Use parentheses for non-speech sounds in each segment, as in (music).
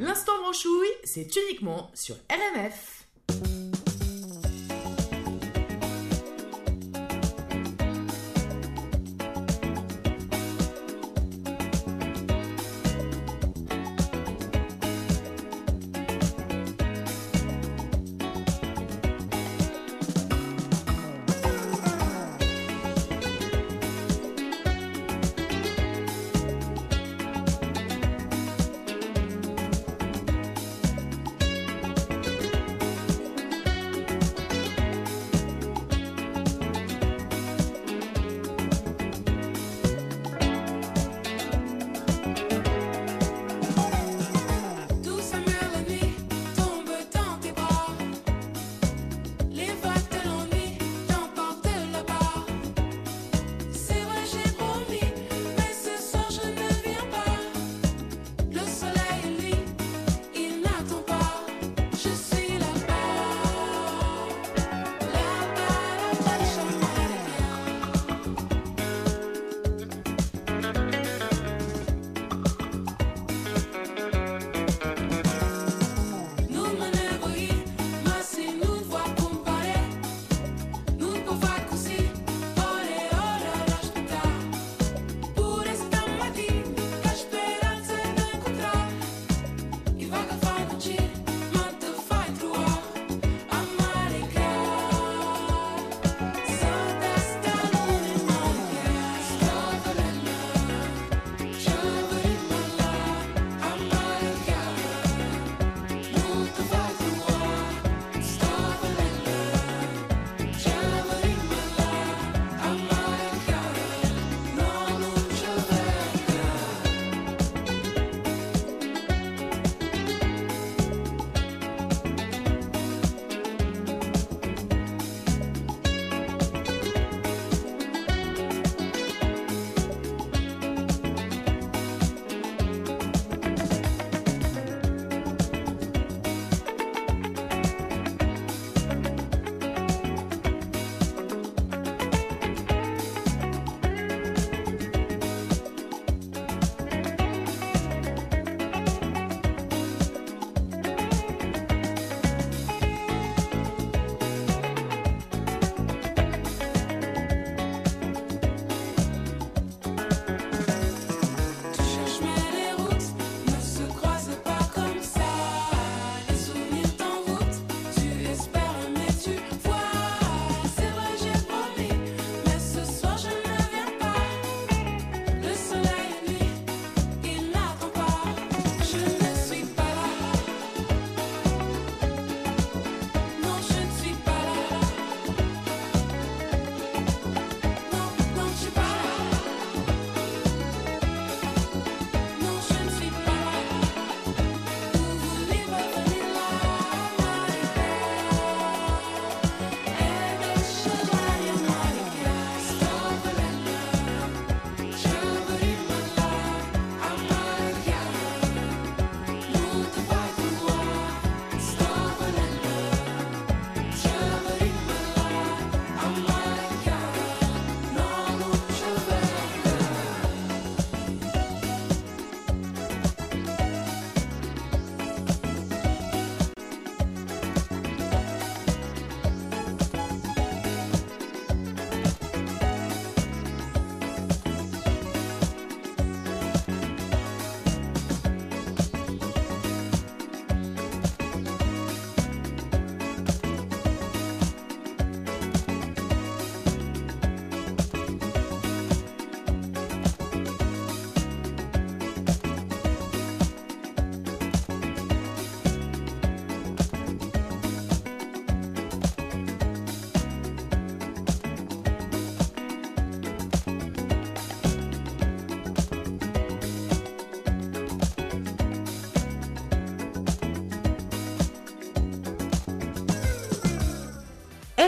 L'instant branchouille, c'est uniquement sur RMF.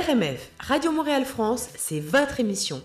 RMF, Radio Montréal France, c'est votre émission.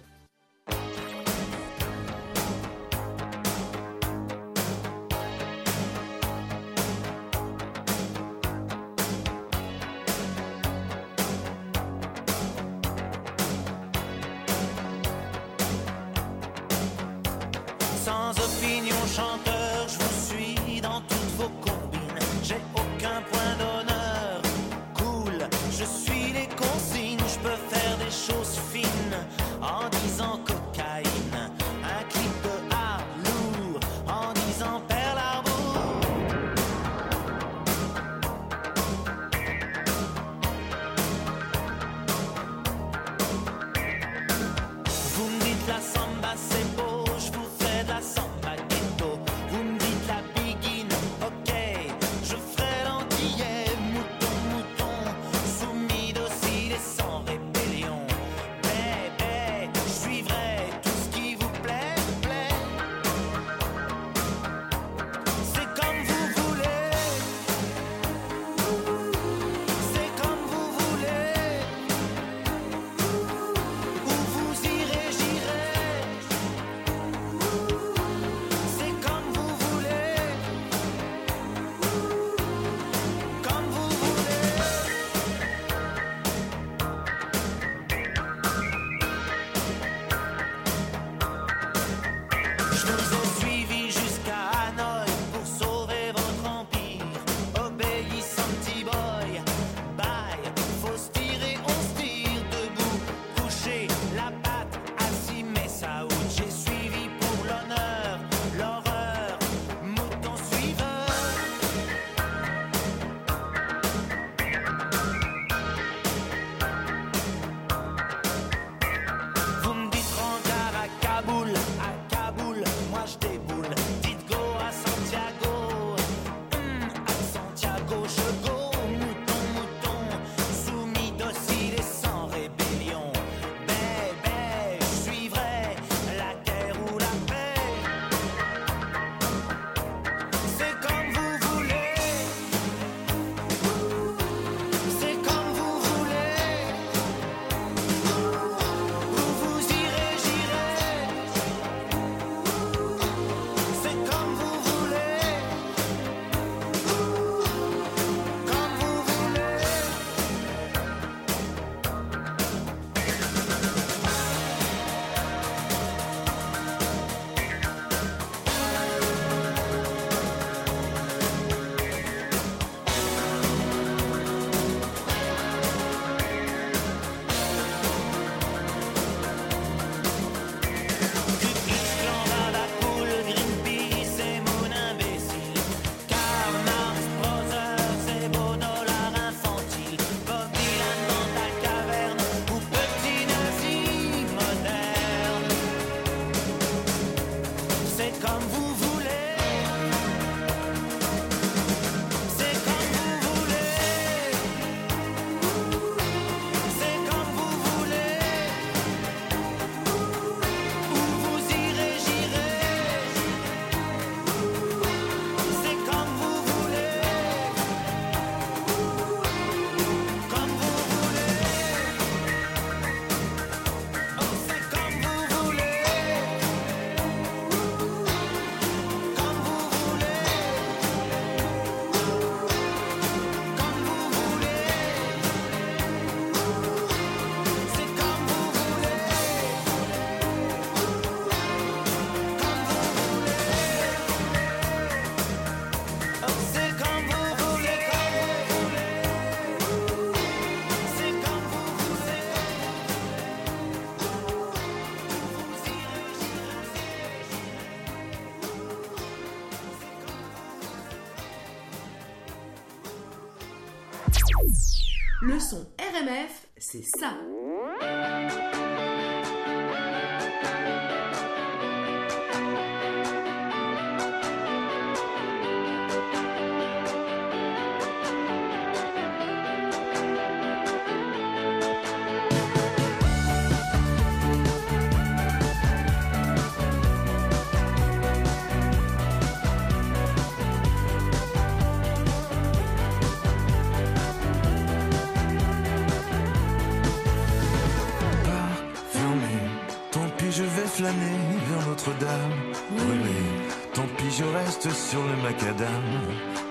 Vers Notre-Dame, brûler. Tant pis, je reste sur le macadam.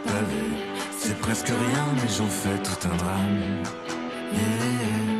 Pavé, c'est presque rien, mais j'en fais tout un drame. Yeah.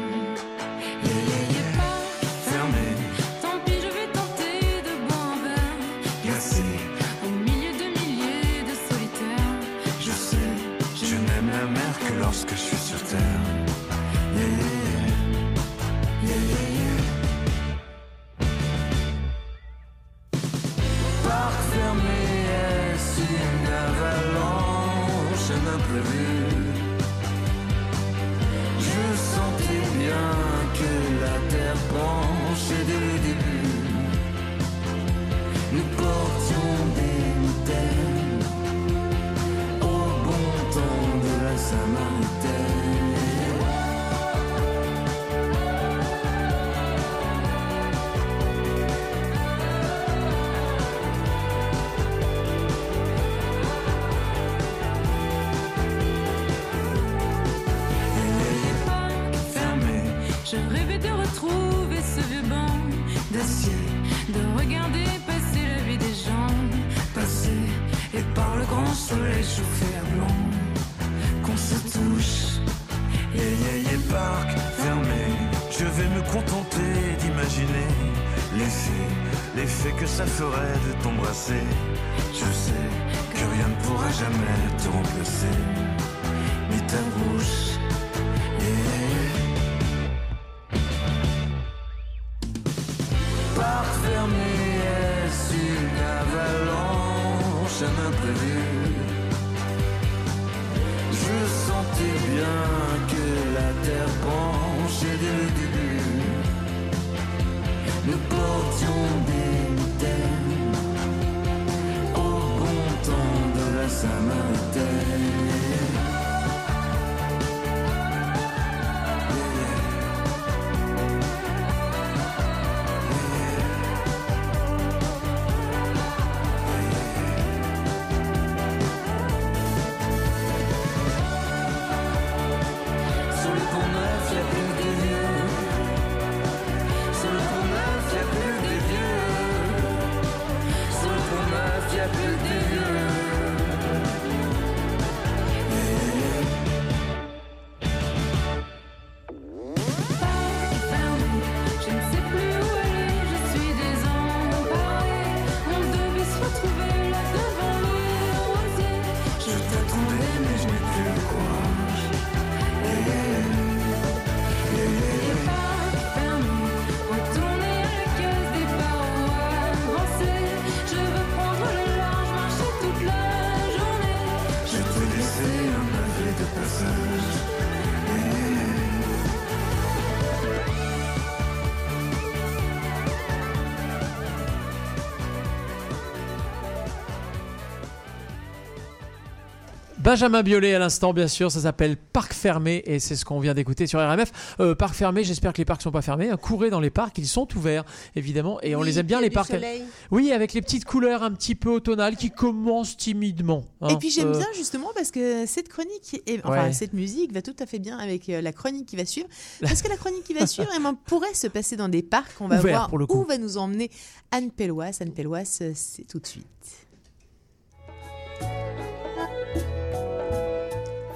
Benjamin Biolay à l'instant, bien sûr, ça s'appelle Parc fermé et c'est ce qu'on vient d'écouter sur RMF. Euh, parc fermé, j'espère que les parcs sont pas fermés. Hein. Courez dans les parcs, ils sont ouverts, évidemment, et on les aime bien les parcs. Oui, avec les petites couleurs un petit peu automnales qui commencent timidement. Hein. Et puis j'aime euh, bien justement parce que cette chronique, enfin cette musique va tout à fait bien avec euh, la chronique qui va suivre. (laughs) Parce que la chronique qui va suivre, ben, pourrait se passer dans des parcs. On va voir où va nous emmener Anne Pellois. Anne Pellois, c'est tout de suite.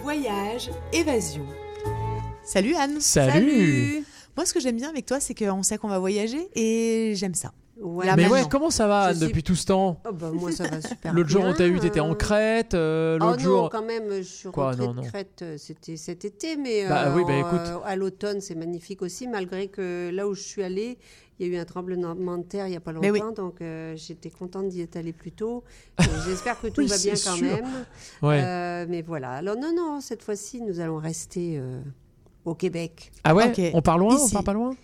Voyage, évasion. Salut Anne. Salut. Moi, ce que j'aime bien avec toi, c'est qu'on sait qu'on va voyager et j'aime ça. mais ouais, comment ça va Anne, depuis tout ce temps? Oh bah, Moi, ça va super L'autre jour, on t'a eu, t'étais en Crète. Euh, l'autre oh jour. non, quand même, je suis Quoi, rentrée de Crète, euh, c'était cet été, mais bah, oui, bah, écoute. à l'automne, c'est magnifique aussi, malgré que là où je suis allée, il y a eu un tremblement de terre il n'y a pas longtemps, donc j'étais contente d'y être allée plus tôt. J'espère que tout va bien quand même. mais voilà. Alors non, non, cette fois-ci, nous allons rester au Québec. Ah ouais? On part loin? On part pas loin?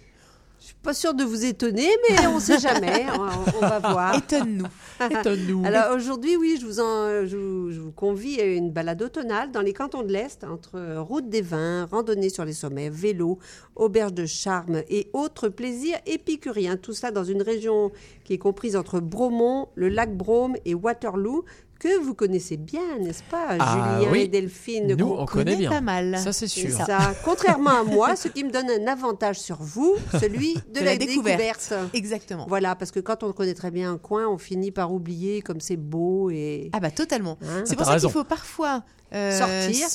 Je suis pas sûre de vous étonner, mais on ne sait jamais. on, va voir. (laughs) Étonne-nous. Étonne-nous. (laughs) Alors aujourd'hui, oui, je vous, en, je, vous, convie à une balade automnale dans les cantons de l'Est, entre route des vins, randonnée sur les sommets, vélo, auberge de charme et autres plaisirs épicuriens. Tout ça dans une région qui est comprise entre Bromont, le lac Brome et Waterloo que vous connaissez bien, n'est-ce pas, ah Julien et Delphine Nous, on connaît bien. pas mal. Ça, c'est sûr. Ça. (laughs) Contrairement à moi, ce qui me donne un avantage sur vous, celui (laughs) de, la, découverte. Exactement. Voilà, parce que quand on connaît très bien un coin, on finit par oublier comme c'est beau et. Ah bah totalement. Hein c'est pour ça qu'il faut parfois euh, sortir.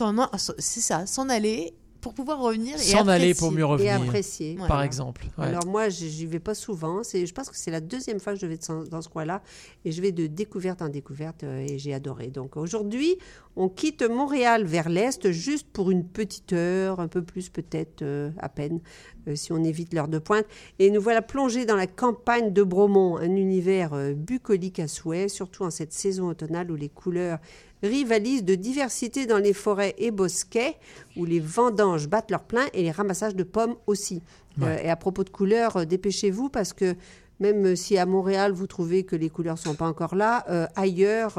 C'est ça, s'en aller pour pouvoir revenir et s'en aller pour mieux revenir. Et apprécier. Par exemple. Alors moi, j'y vais pas souvent. C'est, je pense que c'est la deuxième fois que je vais dans ce coin-là et je vais de découverte en découverte euh, et j'ai adoré. Donc aujourd'hui, on quitte Montréal vers l'est juste pour une petite heure, un peu plus peut-être euh, à peine, euh, si on évite l'heure de pointe. Et nous voilà plongés dans la campagne de Bromont, un univers bucolique à souhait, surtout en cette saison automnale où les couleurs rivalisent de diversité dans les forêts et bosquets, où les vendanges battent leur plein et les ramassages de pommes aussi. Euh, et à propos de couleurs, euh, dépêchez-vous parce que même si à Montréal vous trouvez que les couleurs sont pas encore là, euh, ailleurs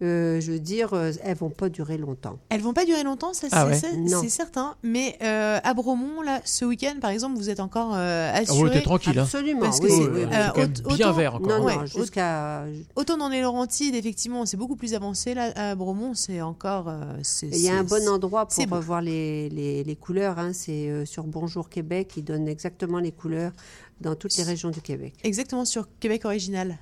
euh, je veux dire, euh, elles vont pas durer longtemps. Elles vont pas durer longtemps, ça ah c'est certain. Mais euh, à Bromont, là, ce week-end, par exemple, vous êtes encore assuré. Ah t'es tranquille. Hein. Absolument. Parce que c'est bien vert encore. Non, non, jusqu'à. Autant dans les Laurentides, effectivement, c'est beaucoup plus avancé. Là, à Bromont, c'est encore. Il y a un bon endroit pour voir les, les, les, couleurs. Hein. C'est sur Bonjour Québec. Ils donnent exactement les couleurs dans toutes les régions du Québec. Exactement, sur Québec original.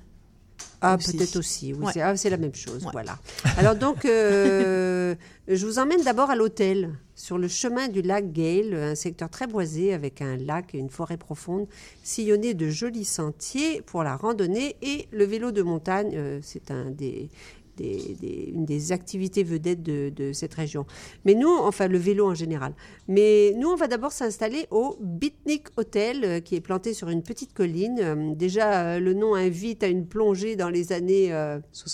Ah, peut-être aussi, oui, ah, c'est la même chose, voilà. Alors donc, euh, je vous emmène d'abord à l'hôtel, sur le chemin du lac Gale, un secteur très boisé avec un lac et une forêt profonde, sillonné de jolis sentiers pour la randonnée et le vélo de montagne. Euh, c'est un des, des, une des activités vedettes de, cette région. Mais nous, enfin le vélo en général. Mais nous, on va d'abord s'installer au Bitnik Hotel, euh, qui est planté sur une petite colline. Euh, déjà, euh, le nom invite à une plongée dans les années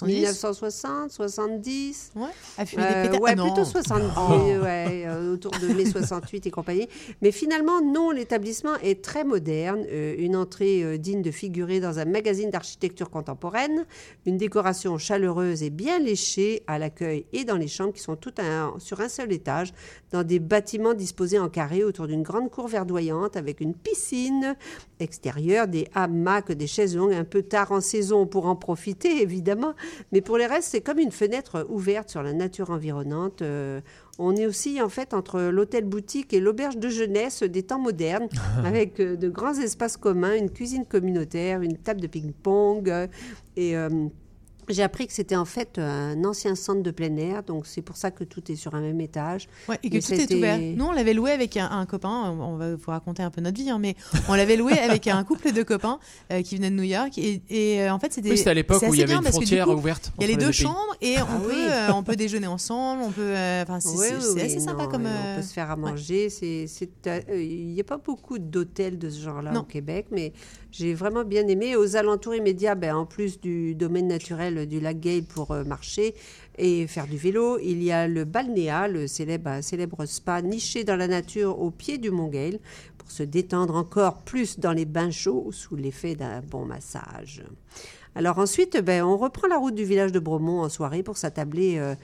1960, 70. Ouais, des ouais ah plutôt 70, ouais, autour de mai 68 et compagnie. Mais finalement, non, l'établissement est très moderne. une entrée digne de figurer dans un magazine d'architecture contemporaine, une décoration chaleureuse et bien léchés à l'accueil et dans les chambres qui sont toutes sur un seul étage, dans des bâtiments disposés en carré autour d'une grande cour verdoyante avec une piscine extérieure, des hamacs, des chaises longues, un peu tard en saison pour en profiter évidemment, mais pour les restes, c'est comme une fenêtre ouverte sur la nature environnante. Euh, on est aussi en fait entre l'hôtel boutique et l'auberge de jeunesse des temps modernes, (laughs) avec euh, de grands espaces communs, une cuisine communautaire, une table de ping-pong euh, et j'ai appris que c'était en fait un ancien centre de plein air, donc c'est pour ça que tout est sur un même étage. Ouais, et que tout est ouvert. Nous, on l'avait loué avec un, copain, on va vous raconter un peu notre vie, hein, mais on l'avait loué (laughs) avec un couple de copains euh, qui venaient de New York. Et, et euh, en fait, c'était. Oui, c'était à l'époque où il y avait une frontière ouverte. Il y a les deux chambres et on, ah peut, euh, on peut déjeuner ensemble, on peut. Enfin, c'est assez sympa comme. On peut se faire à manger. Il n'y a pas beaucoup d'hôtels de ce genre-là au Québec, mais j'ai vraiment bien aimé. Aux alentours immédiats, ben, en plus du domaine naturel du lac Gay pour euh, marcher et faire du vélo, il y a le Balnéa, le célèbre, célèbre spa niché dans la nature au pied du Mont Gale pour se détendre encore plus dans les bains chauds sous l'effet d'un bon massage. Alors ensuite, ben, on reprend la route du village de Bromont en soirée pour s'attabler euh,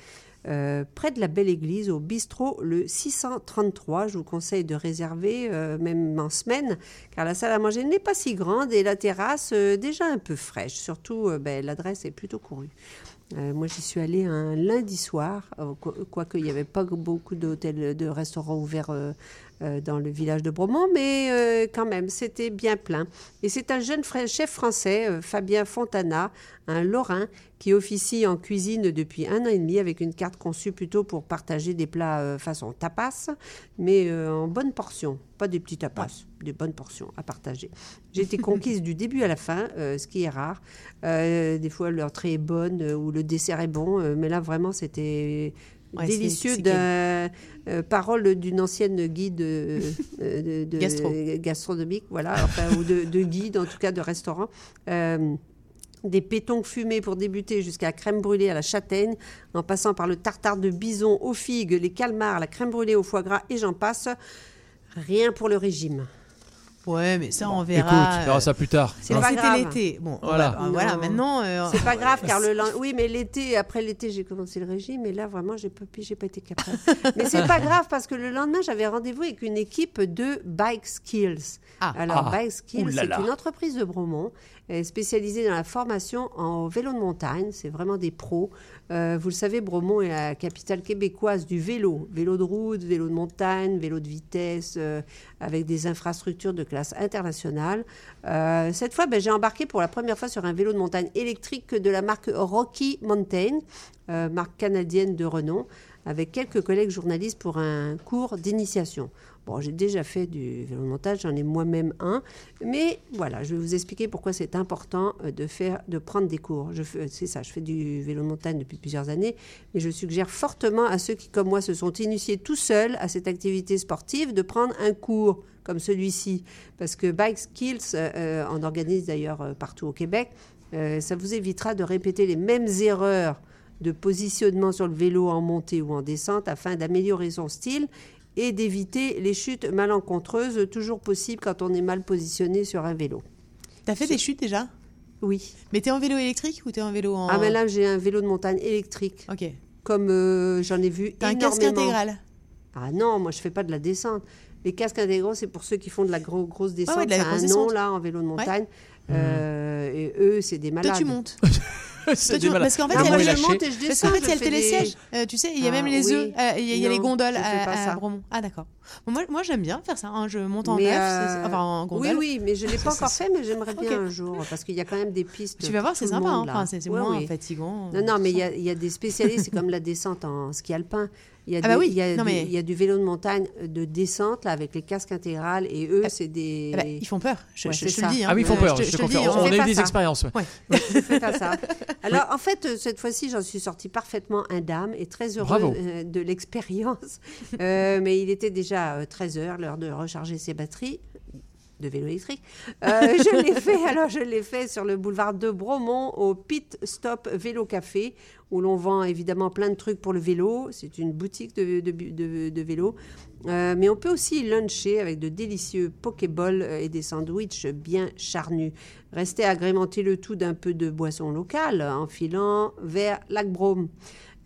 euh, près de la Belle Église, au bistrot le 633. Je vous conseille de réserver, euh, même en semaine, car la salle à manger n'est pas si grande et la terrasse euh, déjà un peu fraîche. Surtout, ben, l'adresse est plutôt courue. moi, j'y suis allée un lundi soir, quoique il n'y avait pas beaucoup d'hôtels, de restaurants ouverts dans le village de Bromont, mais quand même, c'était bien plein. Et c'est un jeune chef français, Fabien Fontana, un Lorrain, qui officie en cuisine depuis un an et demi avec une carte conçue plutôt pour partager des plats euh, façon tapas, mais euh, en bonne portion, pas des petits tapas, des bonnes portions à partager. J'ai été conquise du début à la fin, euh, ce qui est rare. des fois, l'entrée est bonne ou le dessert est bon, mais là, vraiment, c'était délicieux d'un parole d'une ancienne guide de, gastronomique, voilà, ou de, guide en tout cas de restaurant des pétons fumés pour débuter jusqu'à la crème brûlée à la châtaigne, en passant par le tartare de bison aux figues, les calmars, la crème brûlée au foie gras et j'en passe. Rien pour le régime. Ouais, mais ça, on verra. Écoute, on verra ça plus tard. C'est pas C'était l'été. Bon, voilà. voilà, maintenant. Euh, c'est pas grave, car le (laughs) oui, mais l'été, après l'été, j'ai commencé le régime, et là, vraiment, j'ai pas, j'ai pas été capable. mais c'est pas (laughs) grave parce que le lendemain, j'avais rendez-vous avec une équipe de Bike Skills. Ah. Alors, ah. Bike Skills, c'est une entreprise de Bromont spécialisée dans la formation en vélo de montagne. C'est vraiment des pros. Euh, vous le savez, Bromont est la capitale québécoise du vélo. Vélo de route, vélo de montagne, vélo de vitesse, euh, avec des infrastructures de classe internationale. Euh, cette fois, ben, j'ai embarqué pour la première fois sur un vélo de montagne électrique de la marque Rocky Mountain, marque canadienne de renom, avec quelques collègues journalistes pour un cours d'initiation. Bon, j'ai déjà fait du vélo de montage, j'en ai moi-même un, mais voilà, je vais vous expliquer pourquoi c'est important euh, de faire, de prendre des cours. C'est ça, je fais du vélo de montagne depuis plusieurs années, mais je suggère fortement à ceux qui, comme moi, se sont initiés tout seuls à cette activité sportive de prendre un cours comme celui-ci, parce que Bike Skills euh, euh, en organise d'ailleurs partout au Québec. ça vous évitera de répéter les mêmes erreurs de positionnement sur le vélo en montée ou en descente afin d'améliorer son style et d'éviter les chutes malencontreuses, toujours possibles quand on est mal positionné sur un vélo. Tu as fait des chutes déjà? Oui. Mais tu es en vélo électrique ou tu es en vélo en... Ah mais là j'ai un vélo de montagne électrique. Ok. Comme euh, j'en ai vu T'as un casque intégral? Ah non, moi je fais pas de la descente. Les casques intégraux, c'est pour ceux qui font de la grosse descente. Ah ouais, un nom là en vélo de montagne. Euh, et eux, c'est des malades. Toi, tu montes (laughs) (laughs) parce qu'en fait, il y a, le y a le télésiège. Euh, tu sais, il y a même ah les œufs, euh, il y a les gondoles à, Bromont. Ah d'accord. moi, moi j'aime bien faire ça. Hein. Je monte en neuf, euh, enfin en gondole. Oui, oui, mais je l'ai (laughs) pas encore fait, mais j'aimerais bien un jour parce qu'il y a quand même des pistes. Tu vas voir, c'est sympa. Hein. Enfin, c'est moins fatigant. Non, non, mais il y a des spécialistes. C'est comme la descente en ski alpin. Il y a, ah bah oui. il, y a du, il y, a du, vélo de montagne euh, de descente là, avec les casques intégrales et eux, ah, c'est des. Ah bah, ils font peur. Je, je, te le dis. Hein. Ah oui, ils font peur. Je, te, confirme. On, a eu des expériences. Ouais. je (laughs) fais pas ça. (laughs) Alors en fait, euh, cette fois-ci, j'en suis sortie parfaitement indemne et très heureuse euh, de l'expérience. (laughs) mais il était déjà 13 heures, l'heure de recharger ses batteries de vélo électrique. je l'ai fait, (laughs) alors je l'ai fait sur le boulevard de Bromont au Pit Stop Vélo Café où l'on vend évidemment plein de trucs pour le vélo. C'est une boutique de, vélo. Euh, mais on peut aussi luncher avec de délicieux pokéballs euh, et des sandwichs bien charnus. Restez agrémenter le tout d'un peu de boisson locale en filant vers Lac Brome.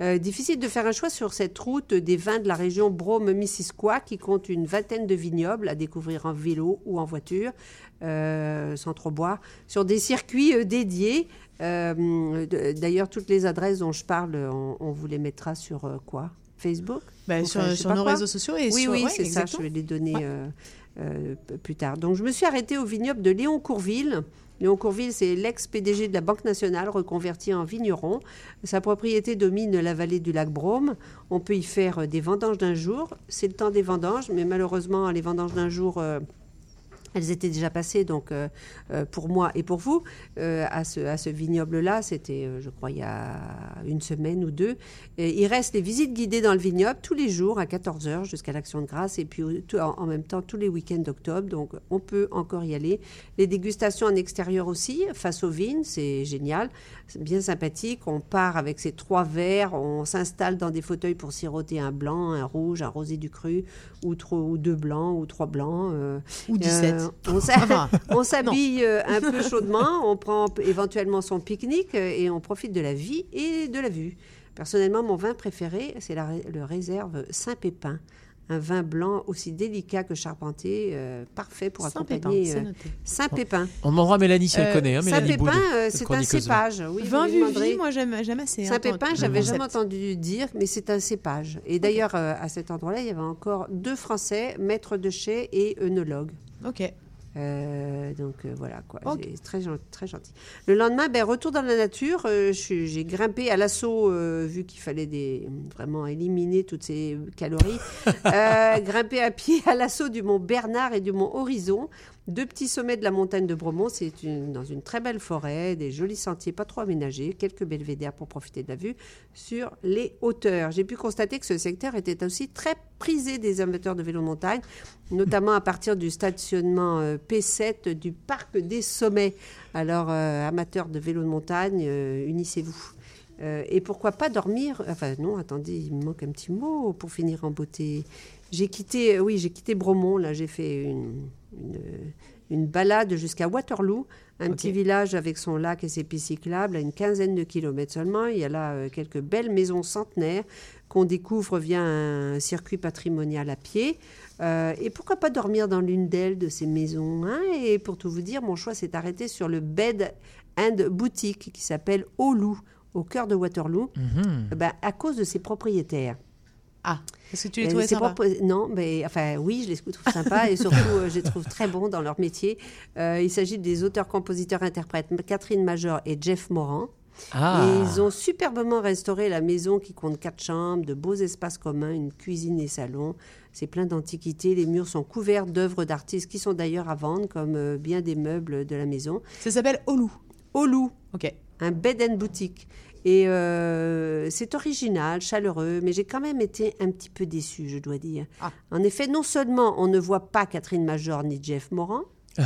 Euh, difficile de faire un choix sur cette route des vins de la région Brome-Missisquoi qui compte une vingtaine de vignobles à découvrir en vélo ou en voiture, sans trop boire, sur des circuits dédiés. Euh, D'ailleurs, toutes les adresses dont je parle, on, vous les mettra sur euh, quoi? Facebook? Bah, Sur, nos réseaux sociaux et Oui, oui, c'est ça, je vais les donner euh, plus tard. Donc, je me suis arrêtée au vignoble de Léon Courville. Léon Courville, c'est l'ex-PDG de la Banque nationale reconverti en vigneron. Sa propriété domine la vallée du lac Brome. On peut y faire des vendanges d'un jour. C'est le temps des vendanges, mais malheureusement, les vendanges d'un jour elles étaient déjà passées, donc euh, euh, pour moi et pour vous, euh, à ce, vignoble-là. C'était, je crois, il y a une semaine ou deux. il reste les visites guidées dans le vignoble tous les jours à 14h jusqu'à l'Action de grâce et puis en, même temps tous les week-ends d'octobre. Donc on peut encore y aller. Les dégustations en extérieur aussi, face aux vignes, c'est génial. C'est bien sympathique. On part avec ces trois verres, on s'installe dans des fauteuils pour siroter un blanc, un rouge, un rosé du cru, ou, ou deux blancs, ou trois blancs. ou 17. (laughs) on s'habille euh, un peu (laughs) chaudement, on prend éventuellement son pique-nique euh, et on profite de la vie et de la vue. Personnellement, mon vin préféré, c'est le réserve Saint-Pépin. Un vin blanc aussi délicat que charpenté, euh, parfait pour accompagner Saint-Pépin. On demandera Mélanie si elle connaît. Hein, Saint-Pépin, c'est un cépage. Oui, vin vie, moi j'aime assez. Saint-Pépin, j'avais jamais entendu dire, mais c'est un cépage. Et d'ailleurs, à cet endroit-là, il y avait encore deux Français, maîtres de chais et œnologues. Ok. Euh, donc euh, voilà quoi, très, très gentil. Le lendemain, ben, retour dans la nature, euh, j'ai grimpé à l'assaut, vu qu'il fallait des, vraiment éliminer toutes ces calories, (laughs) grimpé à pied à l'assaut du mont Bernard et du mont Horizon. Deux petits sommets de la montagne de Bromont, c'est dans une très belle forêt, des jolis sentiers pas trop aménagés, quelques belvédères pour profiter de la vue sur les hauteurs. J'ai pu constater que ce secteur était aussi très prisé des amateurs de vélo de montagne, notamment à partir du stationnement euh, P7 du parc des sommets. Alors, euh, amateurs de vélo de montagne, euh, unissez-vous. et pourquoi pas dormir? Enfin non, attendez, il me manque un petit mot pour finir en beauté. J'ai quitté, oui, j'ai quitté Bromont. Là, j'ai fait une, une, balade jusqu'à Waterloo, un petit village avec son lac et ses pistes cyclables à une quinzaine de kilomètres seulement. Il y a là euh, quelques belles maisons centenaires qu'on découvre via un circuit patrimonial à pied. Euh, et pourquoi pas dormir dans l'une d'elles, de ces maisons hein? Et pour tout vous dire, mon choix s'est arrêté sur le Bed and Boutique qui s'appelle Au au cœur de Waterloo, mhm. ben, à cause de ses propriétaires. Ah, est-ce que tu les trouvais sympas Non, mais enfin oui, je les trouve sympas et surtout euh, je les trouve très bons dans leur métier. Euh, il s'agit des auteurs, compositeurs, interprètes Catherine Major et Jeff Moran. Ah. Et ils ont superbement restauré la maison qui compte quatre chambres, de beaux espaces communs, une cuisine et salon. C'est plein d'antiquités. Les murs sont couverts d'œuvres d'artistes qui sont d'ailleurs à vendre, comme euh, bien des meubles de la maison. Ça s'appelle Olou. Olou. Ok. Un bed and boutique. Et euh, c'est original, chaleureux, mais j'ai quand même été un petit peu déçue, je dois dire. Ah. En effet, non seulement on ne voit pas Catherine Major ni Jeff Moran,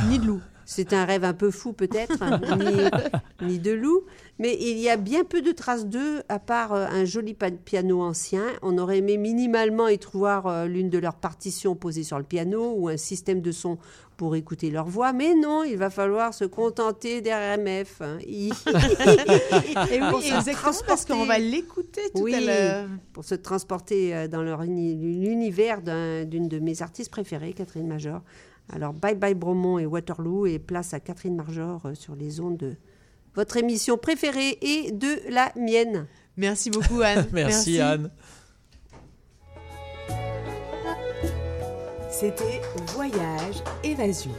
ni de loup. C'est un rêve un peu fou peut-être, hein, (laughs) ni, ni, de loup, mais il y a bien peu de traces d'eux, à part euh, un joli piano ancien. On aurait aimé minimalement y trouver euh, l'une de leurs partitions posées sur le piano ou un système de son pour écouter leur voix, mais non, il va falloir se contenter d'RMF. Hein. (laughs) et oui, exactement, parce qu'on va l'écouter tout à l'heure. Pour se transporter euh, dans l'univers d'une de mes artistes préférées, Catherine Major. Alors, bye bye Bromont et Waterloo, et place à Catherine Major euh, sur les ondes de votre émission préférée et de la mienne. Merci beaucoup, Anne. (laughs) Merci, Anne. C'était Voyage Évasion.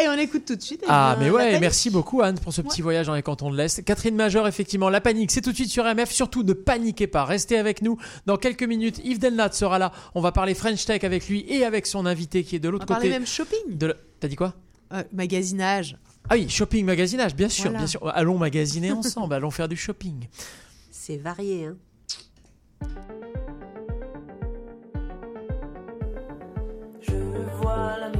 Et on écoute tout de suite. Ah, mais ouais, merci beaucoup Anne pour ce petit voyage dans les cantons de l'Est. Catherine Major, effectivement, la panique, c'est tout de suite sur MF. Surtout, ne paniquez pas, restez avec nous. Dans quelques minutes, Yves Delnat sera là. On va parler French Tech avec lui et avec son invité qui est de l'autre côté. On va parler même shopping. De T'as dit quoi? Euh, Magasinage. Ah oui, shopping, magasinage, bien sûr, bien sûr. Allons magasiner ensemble, (laughs) allons faire du shopping. C'est varié, hein. Je crains parfois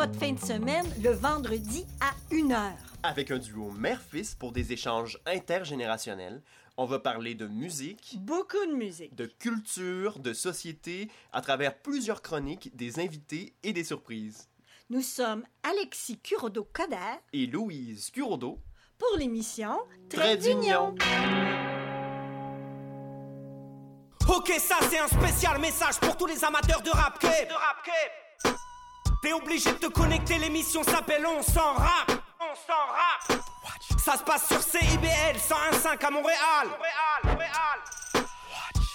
Votre fin de semaine le vendredi à 1h. Avec un duo mère-fils pour des échanges intergénérationnels, on va parler de musique. Beaucoup de musique. De culture, de société, à travers plusieurs chroniques, des invités et des surprises. Nous sommes Alexis Curodo-Coder et Louise Curodo pour l'émission Très d'Union. Ok, ça c'est un spécial message pour tous les amateurs de rap De rap T'es obligé de te connecter, l'émission s'appelle On s'en rap. On s'en rap. Ça se passe sur CIBL 101.5 à Montréal. Montréal, Montréal.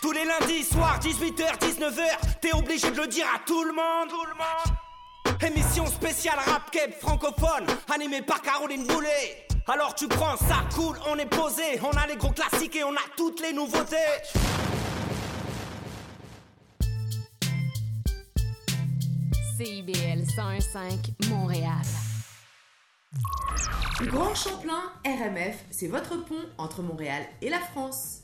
Tous les lundis soirs, 18h, 19h, t'es obligé de le dire à tout le monde. Émission spéciale rap keb francophone, animée par Caroline Boulet. Alors tu prends ça cool, on est posé, on a les gros classiques et on a toutes les nouveautés. CIBL 101.5 Montréal. Grand Champlain RMF, c'est votre pont entre Montréal et la France.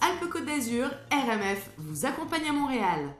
Alpes-Côte d'Azur, RMF vous accompagne à Montréal.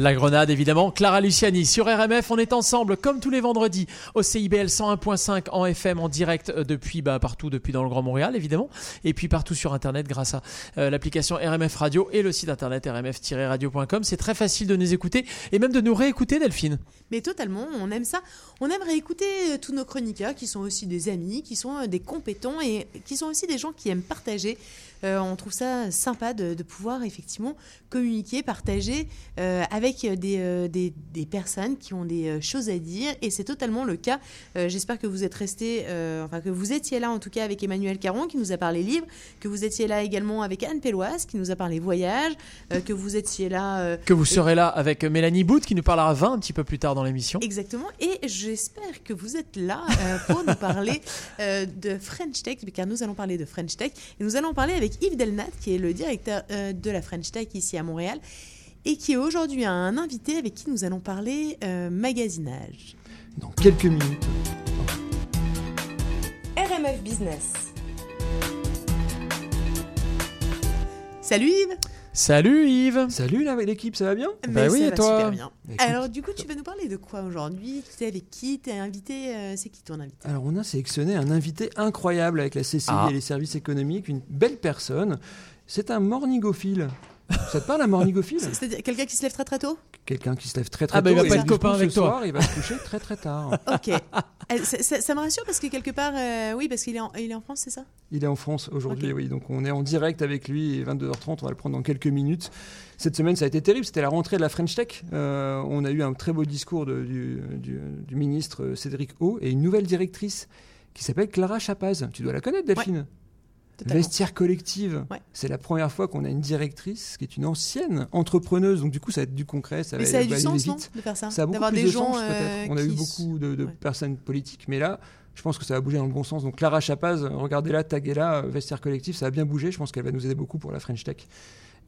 La Grenade, évidemment. Clara Luciani sur RMF. On est ensemble, comme tous les vendredis, au CIBL 101.5 en FM, en direct euh, depuis bah, partout, depuis dans le Grand Montréal, évidemment. Et puis partout sur Internet grâce à euh, l'application RMF Radio et le site internet rmf-radio.com. C'est très facile de nous écouter et même de nous réécouter, Delphine. Mais totalement, on aime ça. On aimerait écouter euh, tous nos chroniqueurs qui sont aussi des amis, qui sont des compétents et qui sont aussi des gens qui aiment partager. on trouve ça sympa de, de pouvoir effectivement communiquer, partager avec euh, des, des, personnes qui ont des euh, choses à dire et c'est totalement le cas. Euh, j'espère que vous êtes resté, enfin que vous étiez là en tout cas avec Emmanuel Caron qui nous a parlé livre, que vous étiez là également avec Anne Pelloise qui nous a parlé voyage, que vous étiez là. que vous serez là avec Mélanie Boot qui nous parlera vin un petit peu plus tard dans l'émission. Exactement. Et j'espère que vous êtes là pour nous parler de French Tech, car nous allons parler de French Tech et nous allons parler avec Yves Delnat qui est le directeur de la French Tech ici à Montréal et qui est aujourd'hui un invité avec qui nous allons parler euh, magasinage. Dans quelques minutes. RMF Business. Salut Yves Salut Yves Salut l'équipe, ça va bien? Bah oui, et toi super bien. Alors du coup, tu vas nous parler de quoi aujourd'hui? Tu es avec qui? T'es invité euh, C'est qui ton invité? Alors on a sélectionné un invité incroyable avec la CCI ah. et les services économiques, une belle personne. C'est un morningophile. Ça te parle un morningophile (laughs) C'est-à-dire quelqu'un qui se lève très très tôt? Quelqu'un qui se lève très très ah bah, tôt. il va pas être copain avec toi. Soir, il va se coucher très très tard. (laughs) ok. Ça, me rassure parce que quelque part, euh, oui, parce qu'il est, en, il est en France, c'est ça? Il est en France aujourd'hui, oui. Donc on est en direct avec lui, 22h30, on va le prendre dans quelques minutes. Cette semaine, ça a été terrible. C'était la rentrée de la French Tech. Euh, on a eu un très beau discours de, du, du, ministre Cédric O et une nouvelle directrice qui s'appelle Clara Chapaz. Tu dois la connaître, Delphine? Vestiaire collective. C'est la première fois qu'on a une directrice qui est une ancienne entrepreneuse. Donc du coup, ça va être du concret. Ça, va, ça a du sens, de faire ça, Ça a beaucoup plus de sens, peut-être. On a eu beaucoup de, personnes politiques, mais là, je pense que ça va bouger dans le bon sens. Donc Clara Chapaz, regardez-la, taguez-la, vestiaire collectif, ça a bien bougé. Je pense qu'elle va nous aider beaucoup pour la French Tech.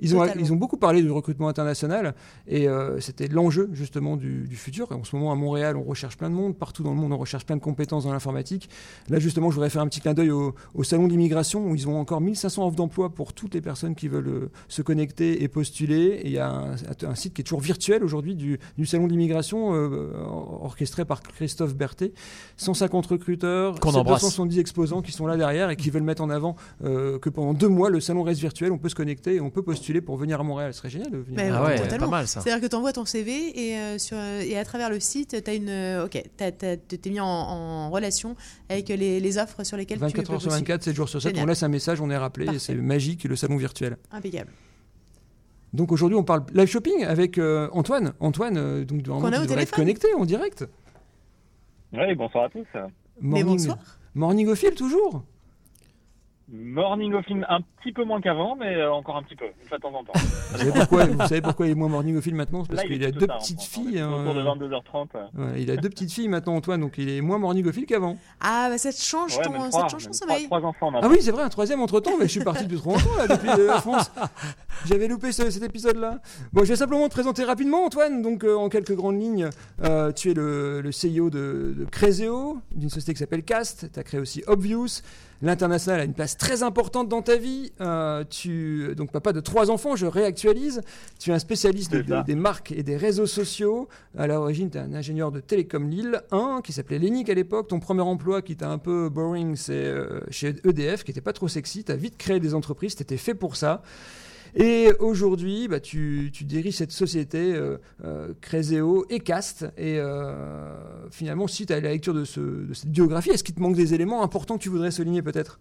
Ils ont, ils ont beaucoup parlé du recrutement international et euh, c'était l'enjeu justement du, futur. En ce moment, à Montréal, on recherche plein de monde. Partout dans le monde, on recherche plein de compétences dans l'informatique. Là, justement, je voudrais faire un petit clin d'œil au, salon d'immigration où ils ont encore 1500 offres d'emploi pour toutes les personnes qui veulent euh, se connecter et postuler. Et il y a un, site qui est toujours virtuel aujourd'hui du, salon d'immigration euh, orchestré par Christophe Berthet. 150 recruteurs, 770 exposants qui sont là derrière et qui veulent mettre en avant que pendant deux mois, le salon reste virtuel. On peut se connecter et on peut postuler pour venir à Montréal. Ce serait génial de venir. ah ouais, pas mal ça. C'est-à-dire que tu envoies ton CV et, euh, sur, euh, et à travers le site, tu as une, euh, ok, t'es mis en, relation avec les, les, offres sur lesquelles 24 tu peux heures sur 24, 7 jours sur 7, on laisse un message, on est rappelé et c'est magique le salon virtuel. Impeccable. Donc aujourd'hui, on parle live shopping avec Antoine. Antoine, donc tu être connecté en direct. Oui, bonsoir à tous. Morning, Mais bonsoir. Morning au fil toujours Morning au film un petit peu moins qu'avant, mais euh, encore un petit peu, une fois de temps en temps. vous, savez pourquoi, vous savez pourquoi il est moins morning au film maintenant? C'est parce qu'il a deux petites filles. Hein, autour de 22h30. il a deux petites filles maintenant, Antoine, donc il est moins morning au film qu'avant. Ah, bah ça te change, ton, ça change ton sommeil. Trois, enfants maintenant. Ah oui, c'est vrai, un troisième entre temps, mais je suis parti depuis trop longtemps là, depuis euh, la France. (laughs) J'avais loupé cet épisode-là. Bon, je vais simplement te présenter rapidement, Antoine. Donc, euh, en quelques grandes lignes, tu es le, le CEO de, de Creseo, d'une société qui s'appelle Cast. Tu as créé aussi Obvious. L'international a une place très importante dans ta vie. Euh, tu donc papa de trois enfants, je réactualise. Tu es un spécialiste des marques et des réseaux sociaux. À l'origine, tu es un ingénieur de Télécom Lille 1 qui s'appelait Lénic à l'époque. Ton premier emploi qui était un peu boring, c'est euh, chez EDF, qui n'était pas trop sexy. Tu as vite créé des entreprises, tu étais fait pour ça. Et aujourd'hui, bah, tu, diriges cette société euh, euh et Cast. Et euh, finalement, si tu as la lecture de, cette biographie, est-ce qu'il te manque des éléments importants que tu voudrais souligner peut-être?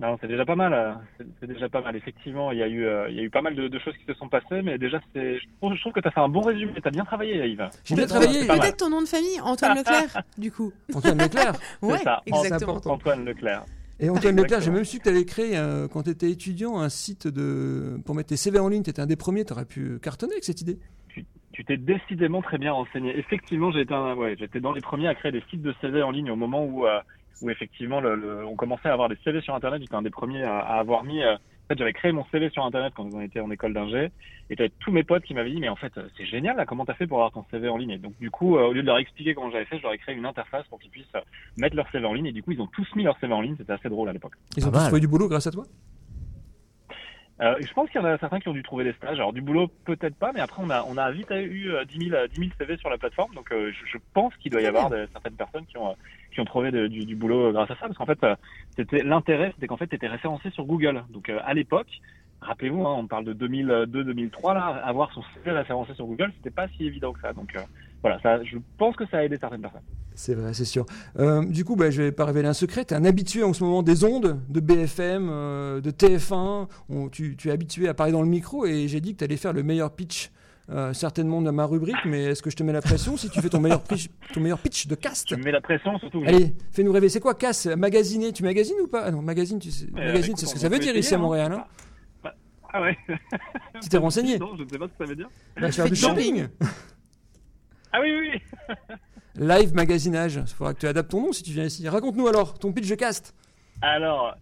Non, c'est déjà pas mal. Euh, c'est déjà pas mal. Effectivement, il y a eu, il y a eu pas mal de, choses qui se sont passées, mais déjà, je trouve, je trouve que tu as fait un bon résumé. Tu as bien travaillé, Yves. J'ai bien travaillé. Peut-être ton nom de famille, Antoine Leclerc, (laughs) du coup. Antoine Leclerc (laughs) Ouais, ça, exactement. Antoine Leclerc. Et Antoine Leclerc, j'ai même su que tu avais créé, quand tu étais étudiant, un site de... pour mettre tes CV en ligne. Tu étais un des premiers, tu aurais pu cartonner avec cette idée. Tu t'es décidément très bien renseigné. Effectivement, j'étais ouais, dans les premiers à créer des sites de CV en ligne au moment où, euh, où effectivement on commençait à avoir des CV sur Internet. J'étais un des premiers à, avoir mis euh, fait, j'avais créé mon CV sur Internet quand on était en école d'ingé, et j'avais tous mes potes qui m'avaient dit, mais en fait, c'est génial, là, comment t'as fait pour avoir ton CV en ligne? Et donc, du coup, euh, au lieu de leur expliquer comment j'avais fait, je leur ai créé une interface pour qu'ils puissent euh, mettre leur CV en ligne, et du coup, ils ont tous mis leur CV en ligne, c'était assez drôle à l'époque. Ils ont tous trouvé du boulot grâce à toi? Euh, je pense qu'il y en a certains qui ont dû trouver des stages. Alors du boulot peut-être pas, mais après on a on a vite eu 10 000, 10 000 CV sur la plateforme, donc je, pense qu'il doit y avoir certaines personnes qui ont qui ont trouvé du, boulot grâce à ça, parce qu'en fait c'était l'intérêt, c'était qu'en fait tu étais référencé sur Google. Donc à l'époque, rappelez-vous, hein, on parle de 2002-2003, là, avoir son CV référencé sur Google, c'était pas si évident que ça. Donc euh, voilà, je pense que ça a aidé certaines personnes. C'est vrai, c'est sûr. Euh, du coup, bah, je vais pas révéler un secret. Tu es un habitué en ce moment des ondes, de BFM, euh, de TF1. tu, es habitué à parler dans le micro et j'ai dit que tu allais faire le meilleur pitch. Certainement dans ma rubrique, mais est-ce que je te mets la pression si tu fais ton meilleur, pitch, ton meilleur pitch de cast Tu me mets la pression surtout. Allez, fais-nous rêver. C'est quoi cast? Magasiner Tu magasines ou pas? Ah non, magazine, tu sais. magazine, c'est ce que ça veut dire ici à Montréal. Hein ah ouais (laughs) Tu t'es renseigné Non, je ne sais pas ce que ça veut dire. Bah, faire du shopping Ah oui, oui, oui Live magasinage. Il faudra que tu adaptes ton nom si tu viens ici. Raconte-nous alors ton pitch de cast. Alors,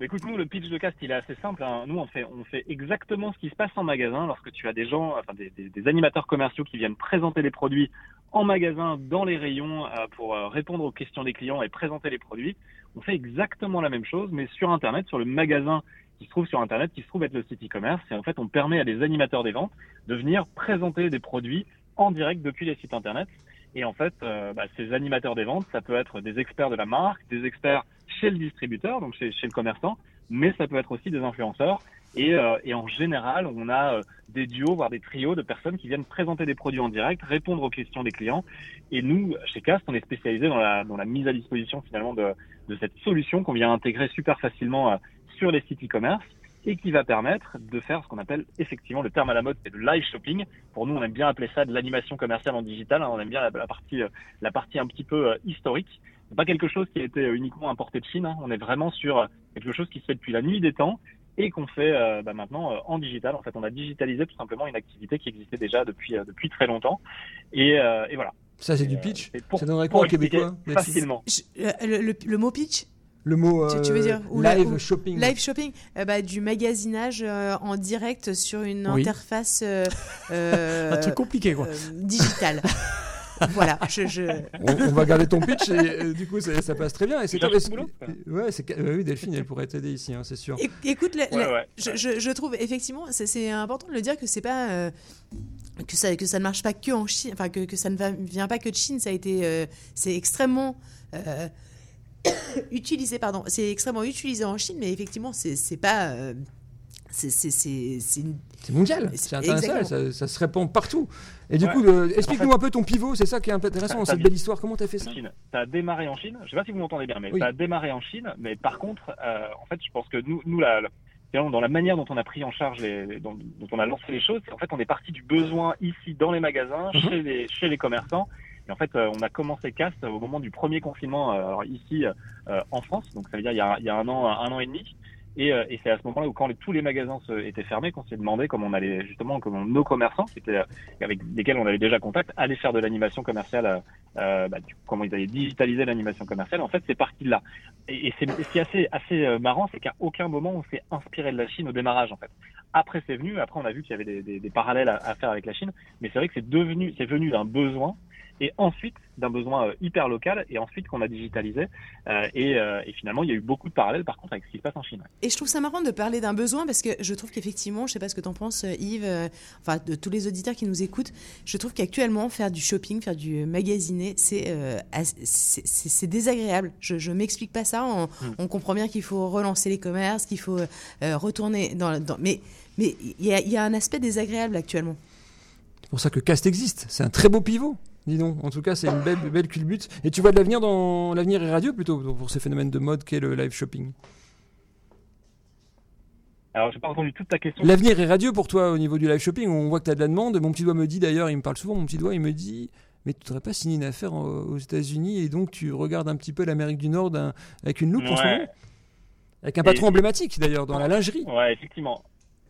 écoute, nous, le pitch de cast, il est assez simple. Hein. Nous, on fait, exactement ce qui se passe en magasin lorsque tu as des gens, enfin des, des, animateurs commerciaux qui viennent présenter les produits en magasin, dans les rayons, euh, pour euh, répondre aux questions des clients et présenter les produits. On fait exactement la même chose, mais sur Internet, sur le magasin qui se trouve sur Internet, qui se trouve être le site e-commerce. Et en fait, on permet à des animateurs des ventes de venir présenter des produits en direct depuis les sites Internet. Et en fait, euh, bah, ces animateurs des ventes, ça peut être des experts de la marque, des experts chez le distributeur, donc chez, chez le commerçant, mais ça peut être aussi des influenceurs. Et, et en général, on a des duos, voire des trios de personnes qui viennent présenter des produits en direct, répondre aux questions des clients. Et nous, chez Cast, on est spécialisé dans la, dans la mise à disposition finalement de, de cette solution qu'on vient intégrer super facilement sur les sites e-commerce et qui va permettre de faire ce qu'on appelle effectivement le terme à la mode, c'est de live shopping. Pour nous, on aime bien appeler ça de l'animation commerciale en digital. Hein. on aime bien la, partie, euh, la partie un petit peu euh, historique. C'est pas quelque chose qui a été euh, uniquement importé de Chine. Hein. on est vraiment sur quelque chose qui se fait depuis la nuit des temps et qu'on fait bah, maintenant en digital. En fait, on a digitalisé tout simplement une activité qui existait déjà depuis depuis très longtemps. Et, et voilà. Ça, c'est du pitch. ça donnerait quoi au Québécois Facilement. le mot pitch? Le mot tu, veux dire, euh, live shopping. Live shopping, euh, bah, du magasinage euh, en direct sur une interface. (laughs) Un truc compliqué, quoi. digitale. (laughs) voilà, je, On, va garder ton pitch et du coup ça, passe très bien. Et c'est ouais, c'est oui, Delphine, elle pourrait t'aider ici, hein, c'est sûr. écoute, Je, trouve effectivement, c'est important de le dire que c'est pas que ça que ça ne marche pas que en Chine, enfin que, que ça ne vient pas que de Chine. Ça a été, c'est extrêmement (coughs) utilisé, pardon, c'est extrêmement utilisé en Chine, mais effectivement, c'est pas. Euh, c'est mondial, c'est international, ça, se répand partout. Et du coup, explique-nous un peu ton pivot, c'est ça qui est intéressant dans cette belle histoire. Comment tu as fait ça Tu as démarré en Chine, je sais pas si vous m'entendez bien, mais tu as démarré en Chine, mais par contre, euh, en fait, je pense que nous, nous la, dans la manière dont on a pris en charge, les, dont, on a lancé les choses, en fait, on est parti du besoin ici dans les magasins, mhm. chez, les, chez les commerçants, et en fait, euh, on a commencé Cast au moment du premier confinement euh, ici euh, en France, donc ça veut dire il y a, un an, un an et demi. Et, c'est à ce moment-là où quand tous les magasins étaient fermés qu'on s'est demandé comment on allait justement comment nos commerçants, c'était avec lesquels on avait déjà contact, allaient faire de l'animation commerciale, bah, comment ils allaient digitaliser l'animation commerciale. En fait, c'est parti de là. Et, ce qui est assez marrant, c'est qu'à aucun moment on s'est inspiré de la Chine au démarrage en fait. Après c'est venu, après on a vu qu'il y avait des parallèles à, à, faire avec la Chine, mais c'est vrai que c'est devenu, c'est venu d'un besoin et ensuite d'un besoin euh, hyper local, et ensuite qu'on a digitalisé. Euh, et, euh, et, finalement, il y a eu beaucoup de parallèles, par contre, avec ce qui se passe en Chine. Et je trouve ça marrant de parler d'un besoin, parce que je trouve qu'effectivement, je sais pas ce que tu en penses, Yves, enfin, de tous les auditeurs qui nous écoutent, je trouve qu'actuellement, faire du shopping, faire du magasiné, c'est c'est désagréable. Je, je m'explique pas ça. On, hmm. on comprend bien qu'il faut relancer les commerces, qu'il faut retourner dans, dans... Mais mais il y, y, a un aspect désagréable actuellement. C'est pour ça que Cast existe. C'est un très beau pivot. Dis donc, en tout cas, c'est une belle, belle culbute. Et tu vois de l'avenir dans l'avenir est radieux plutôt pour ces phénomènes de mode qu'est le live shopping? Alors, j'ai pas entendu toute ta question. L'avenir est radieux pour toi au niveau du live shopping. On voit que tu as de la demande. Mon petit doigt me dit d'ailleurs, il me parle souvent, mon petit doigt, il me dit Mais tu voudrais pas signer une affaire aux États-Unis et donc tu regardes un petit peu l'Amérique du Nord avec une loupe en ce moment? Avec un patron emblématique d'ailleurs dans la lingerie. Ouais, effectivement.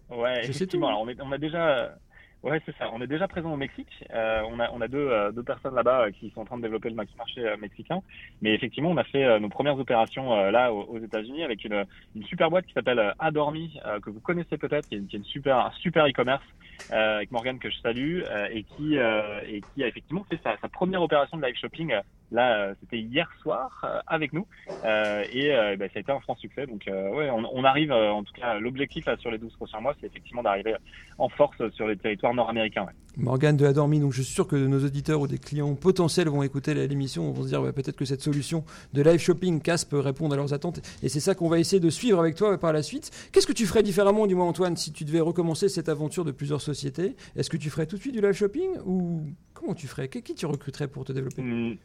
Ouais, effectivement. Alors, on, on a déjà Ouais, c'est ça. On est déjà présent au Mexique. Euh, on a, on a deux, euh, deux personnes là-bas euh, qui sont en train de développer le marché euh, mexicain. Mais effectivement, on a fait nos premières opérations là aux, États-Unis avec une, une super boîte qui s'appelle Adormi, que vous connaissez peut-être, qui est, une super, un super e-commerce avec Morgan que je salue et qui, et qui a effectivement fait sa, sa première opération de live shopping Là, euh, c'était hier soir euh, avec nous euh, et bah, ça a été un franc succès. Donc, ouais, on, arrive, en tout cas, l'objectif sur les 12 prochains mois, c'est effectivement d'arriver en force sur les territoires nord-américains. Ouais. Morgane de Adormi, donc je suis sûr que nos auditeurs ou des clients potentiels vont écouter l'émission, vont se dire peut-être que cette solution de live shopping CAS peut répondre à leurs attentes et c'est ça qu'on va essayer de suivre avec toi par la suite. Qu'est-ce que tu ferais différemment, dis-moi Antoine, si tu devais recommencer cette aventure de plusieurs sociétés? Est-ce que tu ferais tout de suite du live shopping ou comment tu ferais? Qui tu recruterais pour te développer? Mmh.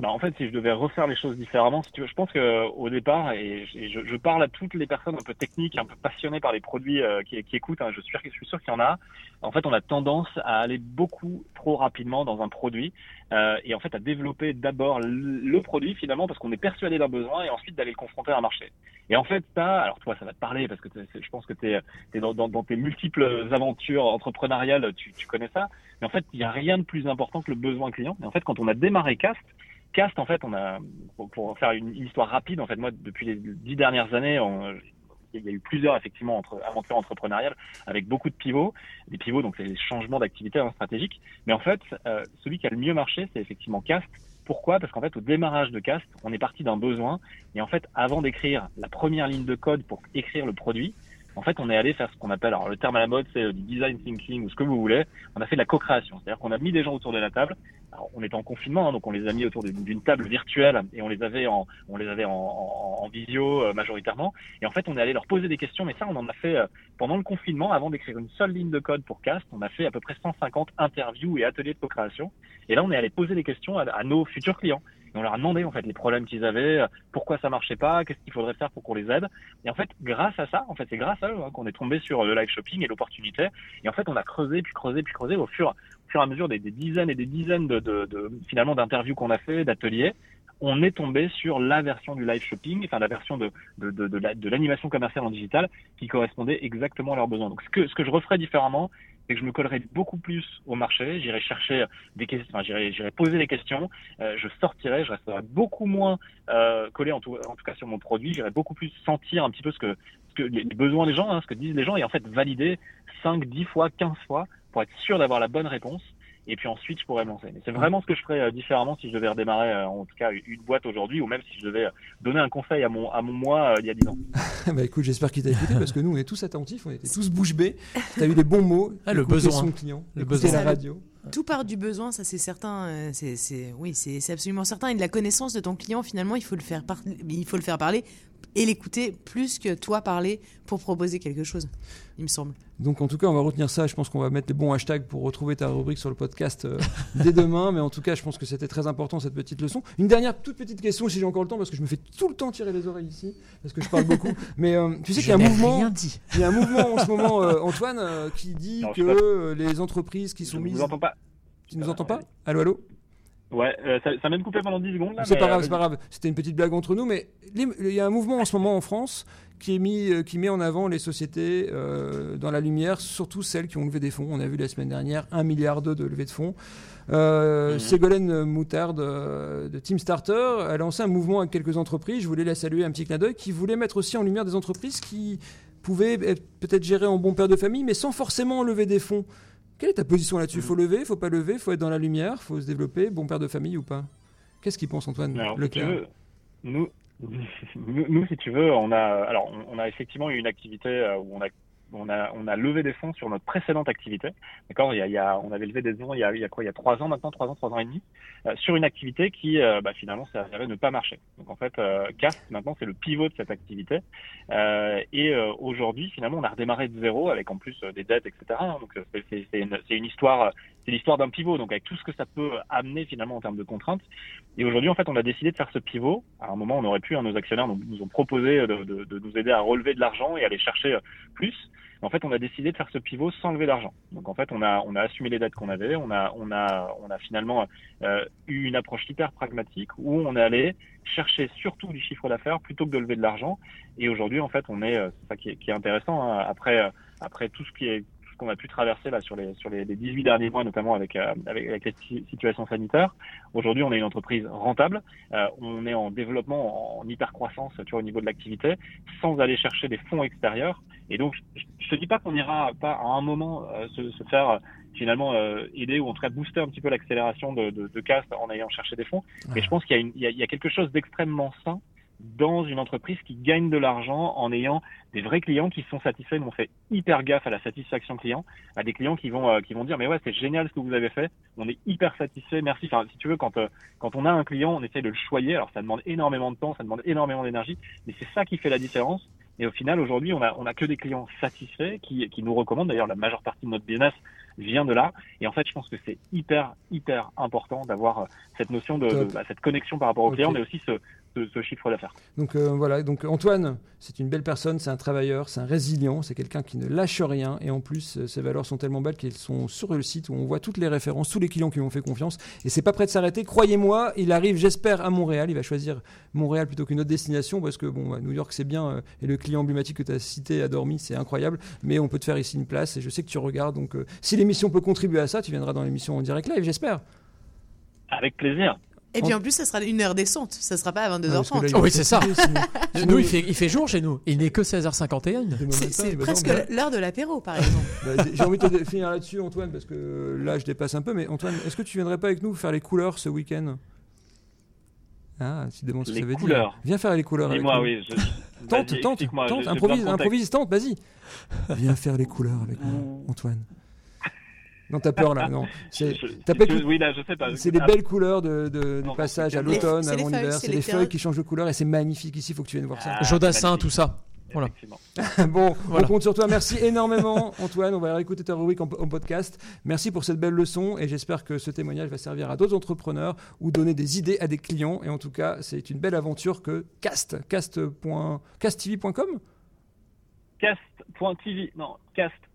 Bah, en fait, si je devais refaire les choses différemment, si tu veux, je pense que au départ, et, je, je, parle à toutes les personnes un peu techniques, un peu passionnées par les produits euh, qui, qui, écoutent, hein, je suis, je suis sûr qu'il y en a. En fait, on a tendance à aller beaucoup trop rapidement dans un produit euh, et en fait à développer d'abord le, produit finalement parce qu'on est persuadé d'un besoin et ensuite d'aller le confronter à un marché. Et en fait, ça, alors toi, ça va te parler parce que je pense que tu es, dans, dans, dans, tes multiples aventures entrepreneuriales, tu, tu connais ça. Mais en fait, il n'y a rien de plus important que le besoin client. Et en fait, quand on a démarré Cast, Cast, en fait, on a, pour faire une histoire rapide, en fait, moi, depuis les dix dernières années, il y a eu plusieurs effectivement entre aventures entrepreneuriales avec beaucoup de pivots, des pivots donc c'est des changements d'activité hein, stratégiques. Mais en fait, euh, celui qui a le mieux marché, c'est effectivement Cast. Pourquoi? Parce qu'en fait, au démarrage de Cast, on est parti d'un besoin et en fait, avant d'écrire la première ligne de code pour écrire le produit, En fait, on est allé faire ce qu'on appelle, alors le terme à la mode, c'est du design thinking ou ce que vous voulez. On a fait de la co-création, c'est-à-dire qu'on a mis des gens autour de la table. Alors, on était en confinement, hein, donc on les a mis autour d'une table virtuelle et on les avait en, on les avait en, en, visio euh, majoritairement. Et en fait, on est allé leur poser des questions. Mais ça, on en a fait euh, pendant le confinement, avant d'écrire une seule ligne de code pour Cast. On a fait à peu près 150 interviews et ateliers de co-création. Et là, on est allé poser des questions à, à nos futurs clients on leur a demandé en fait les problèmes qu'ils avaient, euh, pourquoi ça marchait pas, qu'est-ce qu'il faudrait faire pour qu'on les aide. Et en fait, grâce à ça, en fait, c'est grâce à eux hein, qu'on est tombé sur le live shopping et l'opportunité. Et en fait, on a creusé, puis creusé, puis creusé au fur, au fur et à mesure des, dizaines et des dizaines de finalement d'interviews qu'on a fait, d'ateliers on est tombé sur la version du live shopping, enfin la version de, de, de, de l'animation commerciale en digital qui correspondait exactement à leurs besoins. Donc ce que, ce que je referais différemment, c'est que je me collerai beaucoup plus au marché, j'irai chercher des questions, enfin, j'irai, poser des questions, euh, je sortirai, je resterai beaucoup moins euh, collé en tout, en tout cas sur mon produit, j'irai beaucoup plus sentir un petit peu ce que, ce que les besoins des gens, hein, ce que disent les gens, et en fait valider 5, 10 fois, 15 fois pour être sûr d'avoir la bonne réponse et puis ensuite je pourrais me lancer. Mais c'est vraiment ce que je ferais euh, différemment si je devais redémarrer euh, en tout cas une boîte aujourd'hui ou même si je devais euh, donner un conseil à mon à mon moi il y a 10 ans. (laughs) bah écoute, j'espère qu'il t'a écouté parce que nous on est tous attentifs, on était tous bouche bée. (laughs) Tu as eu les bons mots, ah, le besoin son client, le besoin la radio. Tout part du besoin, ça c'est certain. C'est, oui, c'est, absolument certain. Et de la connaissance de ton client, finalement, il faut le faire, il faut le faire parler et l'écouter plus que toi parler pour proposer quelque chose, il me semble. Donc en tout cas, on va retenir ça. Je pense qu'on va mettre les bons hashtags pour retrouver ta rubrique sur le podcast euh, (laughs) dès demain. Mais en tout cas, je pense que c'était très important cette petite leçon. Une dernière toute petite question, si j'ai encore le temps, parce que je me fais tout le temps tirer les oreilles ici, parce que je parle beaucoup. (laughs) Mais euh, tu sais qu'il y a un mouvement. Il y a un mouvement en ce (laughs) moment, euh, Antoine, qui dit que les entreprises qui sont mises. Je vous entends pas. Tu nous entends pas Allô, allô? Ouais, euh, ça, ça m'a coupé pendant 10 secondes. C'est pas grave, euh, c'est pas grave. C'était une petite blague entre nous, mais il y a un mouvement en ce moment en France qui, est mis, euh, qui met en avant les sociétés dans la lumière, surtout celles qui ont levé des fonds. On a vu la semaine dernière 1 milliard de levée de fonds. Euh, mhm. Ségolène Moutarde de Team Starter a lancé un mouvement avec quelques entreprises. Je voulais la saluer, un petit clin d'œil, qui voulait mettre aussi en lumière des entreprises qui pouvaient peut-être gérer en bon père de famille, mais sans forcément lever des fonds. Quelle est ta position là-dessus Faut lever, faut pas lever, faut être dans la lumière, faut se développer, bon père de famille ou pas? Qu'est-ce qu'il pense Antoine Leclerc? (laughs) nous, nous, si tu veux, on a, alors, on a effectivement eu une activité euh, où on a on a, on a levé des fonds sur notre précédente activité. D'accord il, y a, on avait levé des fonds il y a, il y a quoi Il y a trois ans maintenant, trois ans, trois ans et demi, euh, sur une activité qui euh, bah, finalement s'est avérée ne pas marcher. Donc en fait, euh, Cast maintenant c'est le pivot de cette activité. Euh, et aujourd'hui, finalement, on a redémarré de zéro avec en plus des dettes, etc. Donc c'est une, une histoire, c'est l'histoire d'un pivot. Donc avec tout ce que ça peut amener finalement en termes de contraintes. Et aujourd'hui, en fait, on a décidé de faire ce pivot. À un moment, on aurait pu, hein, nos actionnaires nous, nous ont proposé de, de, de nous aider à relever de l'argent et aller chercher plus. En fait, on a décidé de faire ce pivot sans lever d'argent. Donc en fait, on a on a assumé les dettes qu'on avait, on a on a on a finalement euh, eu une approche hyper pragmatique où on est allé chercher surtout du chiffre d'affaires plutôt que de lever de l'argent. Et aujourd'hui, en fait, on est euh, c'est ça qui est, intéressant hein. après euh, après tout ce qui est qu'on a pu traverser là sur les sur les, 18 derniers mois, notamment avec euh, avec, avec les situations sanitaires. Aujourd'hui, on est une entreprise rentable, euh, on est en développement, en, hyper croissance, tu vois, au niveau de l'activité, sans aller chercher des fonds extérieurs. Et donc, je, te dis pas qu'on n'ira pas à un moment euh, se, se, faire finalement aider ou en tout cas booster un petit peu l'accélération de, de, de Cast en ayant cherché des fonds. Mais je pense qu'il y, a, il y a quelque chose d'extrêmement sain dans une entreprise qui gagne de l'argent en ayant des vrais clients qui sont satisfaits. Nous, on fait hyper gaffe à la satisfaction client, à des clients qui vont euh, qui vont dire mais ouais c'est génial ce que vous avez fait, on est hyper satisfait, merci. Enfin, si tu veux, quand euh, quand on a un client, on essaie de le choyer. Alors ça demande énormément de temps, ça demande énormément d'énergie, mais c'est ça qui fait la différence. Et au final, aujourd'hui, on a on a que des clients satisfaits qui qui nous recommandent. D'ailleurs, la majeure partie de notre business vient de là. Et en fait, je pense que c'est hyper hyper important d'avoir euh, cette notion de, bah, cette connexion par rapport au client, mais aussi ce ce, chiffre d'affaires. Donc euh, voilà, donc Antoine, c'est une belle personne, c'est un travailleur, c'est un résilient, c'est quelqu'un qui ne lâche rien et en plus euh, ses valeurs sont tellement belles qu'elles sont sur le site où on voit toutes les références, tous les clients qui lui ont fait confiance et c'est pas prêt de s'arrêter. Croyez-moi, il arrive, j'espère, à Montréal. Il va choisir Montréal plutôt qu'une autre destination parce que bon, New York c'est bien euh, et le client emblématique que tu as cité a dormi, c'est incroyable, mais on peut te faire ici une place et je sais que tu regardes. Donc si l'émission peut contribuer à ça, tu viendras dans l'émission en direct live, j'espère. Avec plaisir. Et puis en plus, ça sera une heure descente. Ça sera pas à 22h30. Ah oui, c'est ça. (laughs) nous, il fait, il fait jour chez nous. Il n'est que 16h51. C'est presque l'heure de l'apéro, par exemple. (laughs) Bah, j'ai envie de finir là-dessus, Antoine, parce que là, je dépasse un peu. Mais Antoine, est-ce que tu viendrais pas avec nous faire les couleurs ce week-end? Ah, tu demandes ce que ça veut couleurs. Viens faire les couleurs. Et moi, oui. tente, tente, tente, improvise, improvise, tente, vas-y. Viens faire les couleurs avec moi, Antoine. Non, t'as peur là, non. (laughs) C'est, oui, là, je sais pas. C'est des belles couleurs de, de, du passage à l'automne, à l'hiver. C'est les feuilles qui changent de couleur et c'est magnifique ici. Il faut que tu viennes voir ça. Ah, Jodassin, tout ça. Voilà. (laughs) bon, on compte sur toi. Merci énormément, Antoine. On va réécouter ta rubrique en, podcast. Merci pour cette belle leçon et j'espère que ce témoignage va servir à d'autres entrepreneurs ou donner des idées à des clients. Et en tout cas, c'est une belle aventure que Cast, cast.casttv.com Cast.tv, non, cast.tv,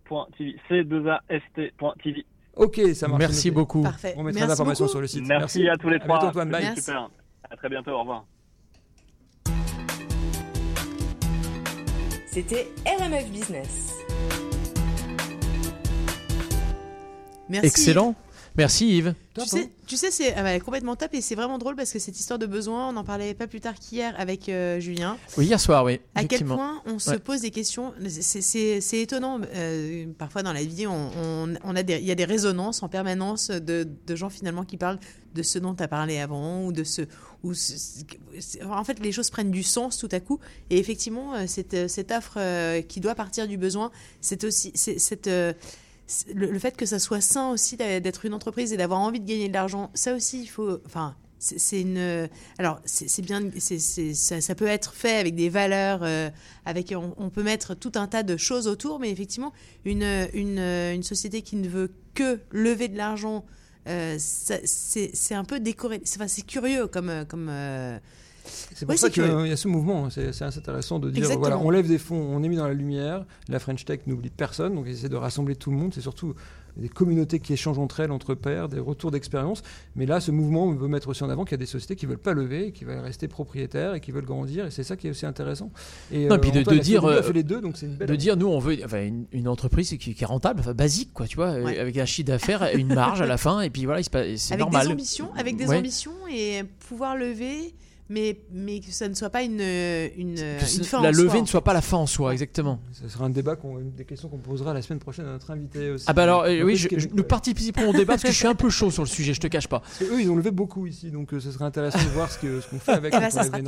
c2ast.tv. Ok, ça marche. Merci beaucoup. Parfait. On mettra l'information sur le site. Merci, à tous les trois. À Antoine. Bye. Super. À très bientôt. Au revoir. C'était RMF Business. Merci. Excellent. Merci Yves. Tu sais, tu sais c'est ah complètement top et c'est vraiment drôle parce que cette histoire de besoin, on en parlait pas plus tard qu'hier avec euh, Julien. Oui, hier soir, oui. À quel point on se pose des questions. C'est étonnant. Euh, parfois dans la vie, on, on, a il y a des résonances en permanence de, de, gens finalement qui parlent de ce dont tu as parlé avant ou de ce. Ou en fait, les choses prennent du sens tout à coup. Et effectivement, euh, cette, cette offre qui doit partir du besoin, c'est aussi. cette le, fait que ça soit sain aussi d'être une entreprise et d'avoir envie de gagner de l'argent, ça aussi, il faut. Enfin, c'est une. Alors, c'est bien. Ça, ça, peut être fait avec des valeurs, euh, avec. On, peut mettre tout un tas de choses autour, mais effectivement, une, une, une société qui ne veut que lever de l'argent, euh, c'est un peu décoré. C'est curieux comme. comme euh, c'est pour ça qu'il y a ce mouvement. Hein. C'est assez intéressant de dire voilà, on lève des fonds, on est mis dans la lumière. La French Tech n'oublie personne, donc ils essaient de rassembler tout le monde. C'est surtout des communautés qui échangent entre elles, entre pairs, des retours d'expérience. Mais là, ce mouvement veut mettre aussi en avant qu'il y a des sociétés qui ne veulent pas lever, qui veulent rester propriétaires et qui veulent grandir. Et c'est ça qui est aussi intéressant. Et, non, puis de, dire, les deux, donc une de dire, nous, on veut enfin, une, entreprise qui, est rentable, enfin, basique, quoi, tu vois, avec un chiffre d'affaires, une marge à la (laughs) fin, et puis voilà, c'est normal. Des ambitions, avec des ambitions et pouvoir lever mais, mais que ça ne soit pas une, une, fin La levée ne soit pas la fin en soi, exactement. Ce sera un débat, des questions qu'on posera la semaine prochaine à notre invité aussi. Ah bah alors, euh, oui, je, nous participerons au débat parce que je suis un peu chaud sur le sujet, je te cache pas. Parce eux, ils ont levé beaucoup ici, donc euh, ce serait intéressant de voir ce qu'on ce qu'on fait avec. Eh ben, ça sera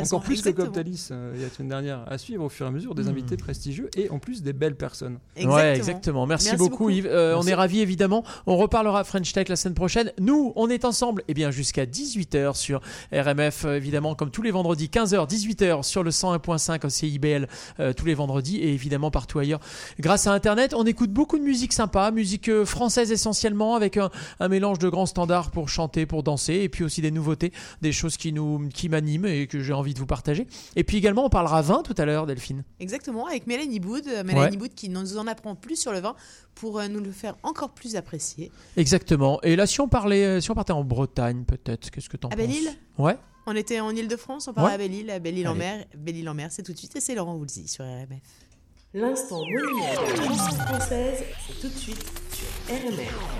Encore plus que comme Thalys, euh, il y a la semaine dernière, à suivre au fur et à mesure des hmm. invités prestigieux et en plus des belles personnes. Exactement. Ouais, exactement. Merci, beaucoup, Yves. On est ravis, évidemment. On reparlera French Tech la semaine prochaine. Nous, on est ensemble eh bien jusqu'à 18h sur RMF, évidemment, comme tous les vendredis 15h, 18h sur le 101.5 au CIBL euh, tous les vendredis et évidemment partout ailleurs. Grâce à Internet, on écoute beaucoup de musique sympa, musique euh, française essentiellement, avec un, mélange de grands standards pour chanter, pour danser, et puis aussi des nouveautés, des choses qui nous qui m'animent et que j'ai envie de vous partager. Et puis également, on parlera vin tout à l'heure, Delphine. Exactement, avec Mélanie Boud, euh, Mélanie Boud qui nous en apprend plus sur le vin pour nous le faire encore plus apprécier. Exactement. Et là, si on parlait, si on partait en Bretagne, peut-être, qu'est-ce que t'en penses? À Belle-Île Ouais. On était en Ile-de-France, on part à Belle-Île, Belle-Île en mer. Belle-Île en mer, c'est tout de suite et c'est Laurent Woolsey sur RMF. L'instant monument de la française, c'est tout de suite sur RMF.